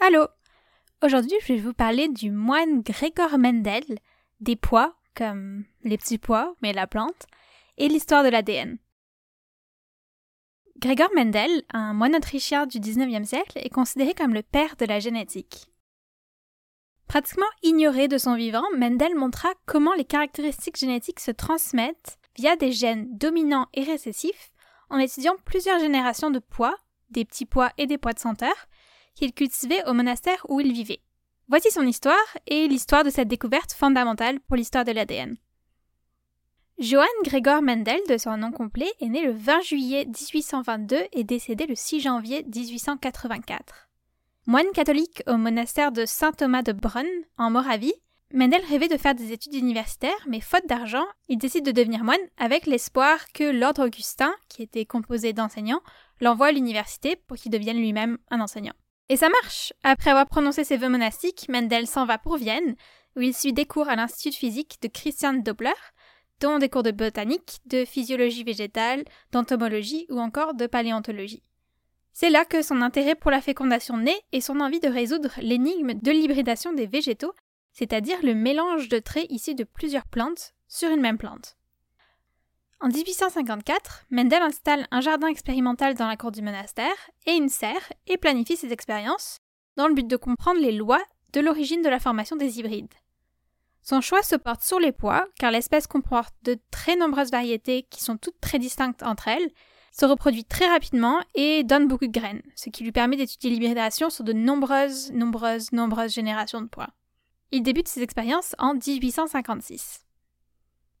Allô Aujourd'hui, je vais vous parler du moine Gregor Mendel, des pois, comme les petits pois, mais la plante, et l'histoire de l'ADN. Gregor Mendel, un moine autrichien du XIXe siècle, est considéré comme le père de la génétique. Pratiquement ignoré de son vivant, Mendel montra comment les caractéristiques génétiques se transmettent via des gènes dominants et récessifs en étudiant plusieurs générations de pois, des petits pois et des pois de senteur, qu'il cultivait au monastère où il vivait. Voici son histoire et l'histoire de cette découverte fondamentale pour l'histoire de l'ADN. Johann Gregor Mendel, de son nom complet, est né le 20 juillet 1822 et décédé le 6 janvier 1884. Moine catholique au monastère de Saint Thomas de Brunn, en Moravie, Mendel rêvait de faire des études universitaires, mais faute d'argent, il décide de devenir moine avec l'espoir que l'ordre augustin, qui était composé d'enseignants, l'envoie à l'université pour qu'il devienne lui-même un enseignant. Et ça marche. Après avoir prononcé ses vœux monastiques, Mendel s'en va pour Vienne, où il suit des cours à l'Institut physique de Christian Doppler, dont des cours de botanique, de physiologie végétale, d'entomologie ou encore de paléontologie. C'est là que son intérêt pour la fécondation naît et son envie de résoudre l'énigme de l'hybridation des végétaux, c'est-à-dire le mélange de traits issus de plusieurs plantes sur une même plante. En 1854, Mendel installe un jardin expérimental dans la cour du monastère et une serre et planifie ses expériences dans le but de comprendre les lois de l'origine de la formation des hybrides. Son choix se porte sur les pois, car l'espèce comporte de très nombreuses variétés qui sont toutes très distinctes entre elles, se reproduit très rapidement et donne beaucoup de graines, ce qui lui permet d'étudier l'hybridation sur de nombreuses, nombreuses, nombreuses générations de pois. Il débute ses expériences en 1856.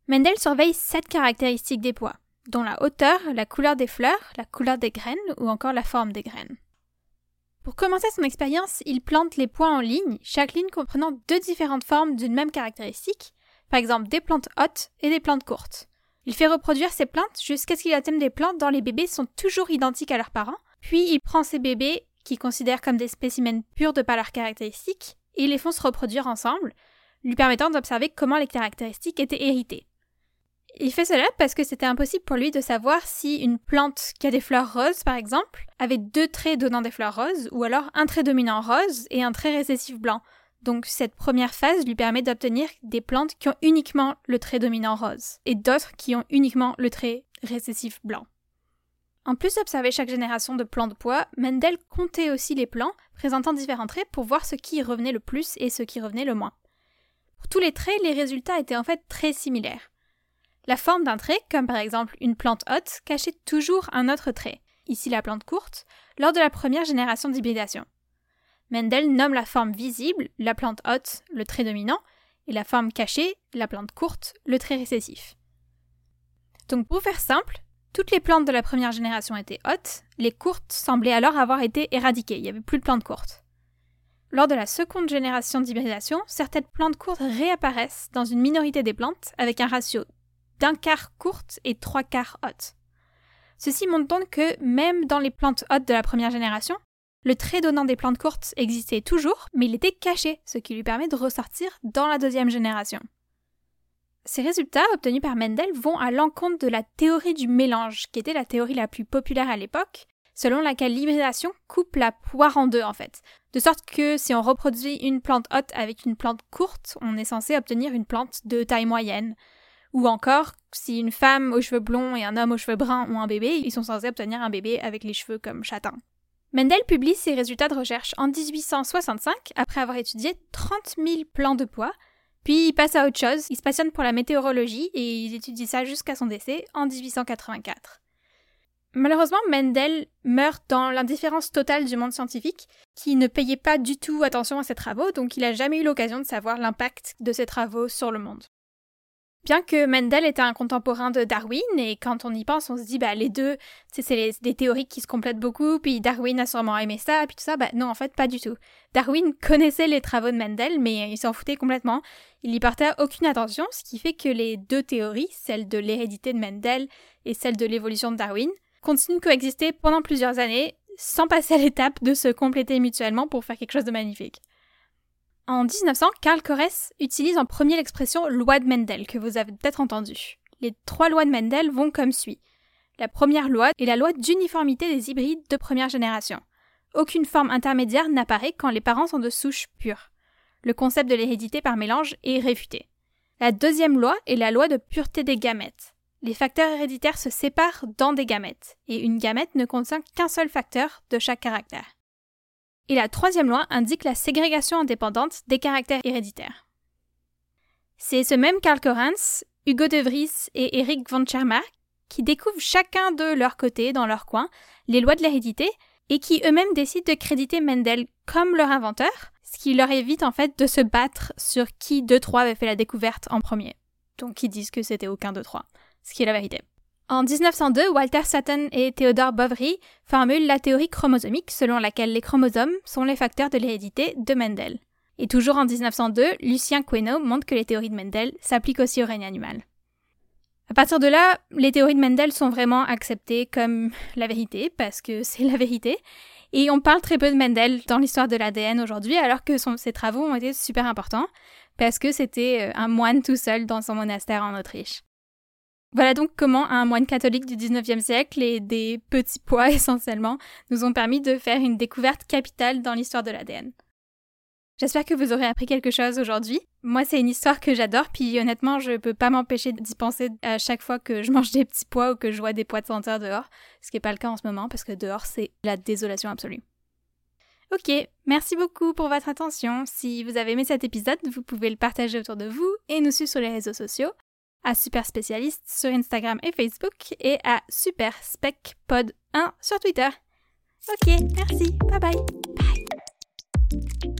Mendel surveille sept caractéristiques des pois, dont la hauteur, la couleur des fleurs, la couleur des graines ou encore la forme des graines. Pour commencer son expérience, il plante les pois en ligne, chaque ligne comprenant deux différentes formes d'une même caractéristique, par exemple des plantes hautes et des plantes courtes. Il fait reproduire ces plantes jusqu'à ce qu'il atteigne des plantes dont les bébés sont toujours identiques à leurs parents, puis il prend ces bébés, qu'il considère comme des spécimens purs de par leurs caractéristiques, et les font se reproduire ensemble, lui permettant d'observer comment les caractéristiques étaient héritées. Il fait cela parce que c'était impossible pour lui de savoir si une plante qui a des fleurs roses, par exemple, avait deux traits donnant des fleurs roses, ou alors un trait dominant rose et un trait récessif blanc. Donc cette première phase lui permet d'obtenir des plantes qui ont uniquement le trait dominant rose, et d'autres qui ont uniquement le trait récessif blanc. En plus d'observer chaque génération de plants de pois, Mendel comptait aussi les plants présentant différents traits pour voir ce qui revenait le plus et ce qui revenait le moins. Pour tous les traits, les résultats étaient en fait très similaires. La forme d'un trait, comme par exemple une plante haute, cachait toujours un autre trait, ici la plante courte, lors de la première génération d'hybridation. Mendel nomme la forme visible, la plante haute, le trait dominant, et la forme cachée, la plante courte, le trait récessif. Donc pour faire simple, toutes les plantes de la première génération étaient hautes, les courtes semblaient alors avoir été éradiquées, il n'y avait plus de plantes courtes. Lors de la seconde génération d'hybridation, certaines plantes courtes réapparaissent dans une minorité des plantes avec un ratio d'un quart courte et trois quarts haute. Ceci montre donc que même dans les plantes hautes de la première génération, le trait donnant des plantes courtes existait toujours, mais il était caché, ce qui lui permet de ressortir dans la deuxième génération. Ces résultats obtenus par Mendel vont à l'encontre de la théorie du mélange, qui était la théorie la plus populaire à l'époque, selon laquelle l'hybridation coupe la poire en deux en fait. De sorte que si on reproduit une plante haute avec une plante courte, on est censé obtenir une plante de taille moyenne, ou encore, si une femme aux cheveux blonds et un homme aux cheveux bruns ont un bébé, ils sont censés obtenir un bébé avec les cheveux comme châtain. Mendel publie ses résultats de recherche en 1865 après avoir étudié 30 000 plants de pois, puis il passe à autre chose, il se passionne pour la météorologie et il étudie ça jusqu'à son décès en 1884. Malheureusement, Mendel meurt dans l'indifférence totale du monde scientifique, qui ne payait pas du tout attention à ses travaux, donc il n'a jamais eu l'occasion de savoir l'impact de ses travaux sur le monde. Bien que Mendel était un contemporain de Darwin, et quand on y pense, on se dit, bah, les deux, c'est des théories qui se complètent beaucoup, puis Darwin a sûrement aimé ça, puis tout ça, bah, non, en fait, pas du tout. Darwin connaissait les travaux de Mendel, mais il s'en foutait complètement. Il n'y portait aucune attention, ce qui fait que les deux théories, celle de l'hérédité de Mendel et celle de l'évolution de Darwin, continuent de coexister pendant plusieurs années, sans passer à l'étape de se compléter mutuellement pour faire quelque chose de magnifique. En 1900, Karl Corres utilise en premier l'expression loi de Mendel, que vous avez peut-être entendu. Les trois lois de Mendel vont comme suit. La première loi est la loi d'uniformité des hybrides de première génération. Aucune forme intermédiaire n'apparaît quand les parents sont de souche pure. Le concept de l'hérédité par mélange est réfuté. La deuxième loi est la loi de pureté des gamètes. Les facteurs héréditaires se séparent dans des gamètes, et une gamète ne contient qu'un seul facteur de chaque caractère. Et la troisième loi indique la ségrégation indépendante des caractères héréditaires. C'est ce même Karl Korans, Hugo de Vries et Eric von Schermach qui découvrent chacun de leur côté, dans leur coin, les lois de l'hérédité et qui eux-mêmes décident de créditer Mendel comme leur inventeur, ce qui leur évite en fait de se battre sur qui de trois avait fait la découverte en premier. Donc ils disent que c'était aucun de trois, ce qui est la vérité. En 1902, Walter Sutton et Theodore Boveri formulent la théorie chromosomique selon laquelle les chromosomes sont les facteurs de l'hérédité de Mendel. Et toujours en 1902, Lucien Queneau montre que les théories de Mendel s'appliquent aussi au règne animal. À partir de là, les théories de Mendel sont vraiment acceptées comme la vérité, parce que c'est la vérité, et on parle très peu de Mendel dans l'histoire de l'ADN aujourd'hui, alors que ses travaux ont été super importants, parce que c'était euh, un moine tout seul dans son monastère en Autriche. Voilà donc comment un moine catholique du 19e siècle et des petits pois essentiellement nous ont permis de faire une découverte capitale dans l'histoire de l'ADN. J'espère que vous aurez appris quelque chose aujourd'hui. Moi, c'est une histoire que j'adore, puis honnêtement, je peux pas m'empêcher d'y penser à chaque fois que je mange des petits pois ou que je vois des pois de senteur dehors, ce qui n'est pas le cas en ce moment parce que dehors, c'est la désolation absolue. Ok, merci beaucoup pour votre attention. Si vous avez aimé cet épisode, vous pouvez le partager autour de vous et nous suivre sur les réseaux sociaux, à Super Spécialiste sur Instagram et Facebook et à Super Spec Pod 1 sur Twitter. Ok, merci, bye bye. Bye.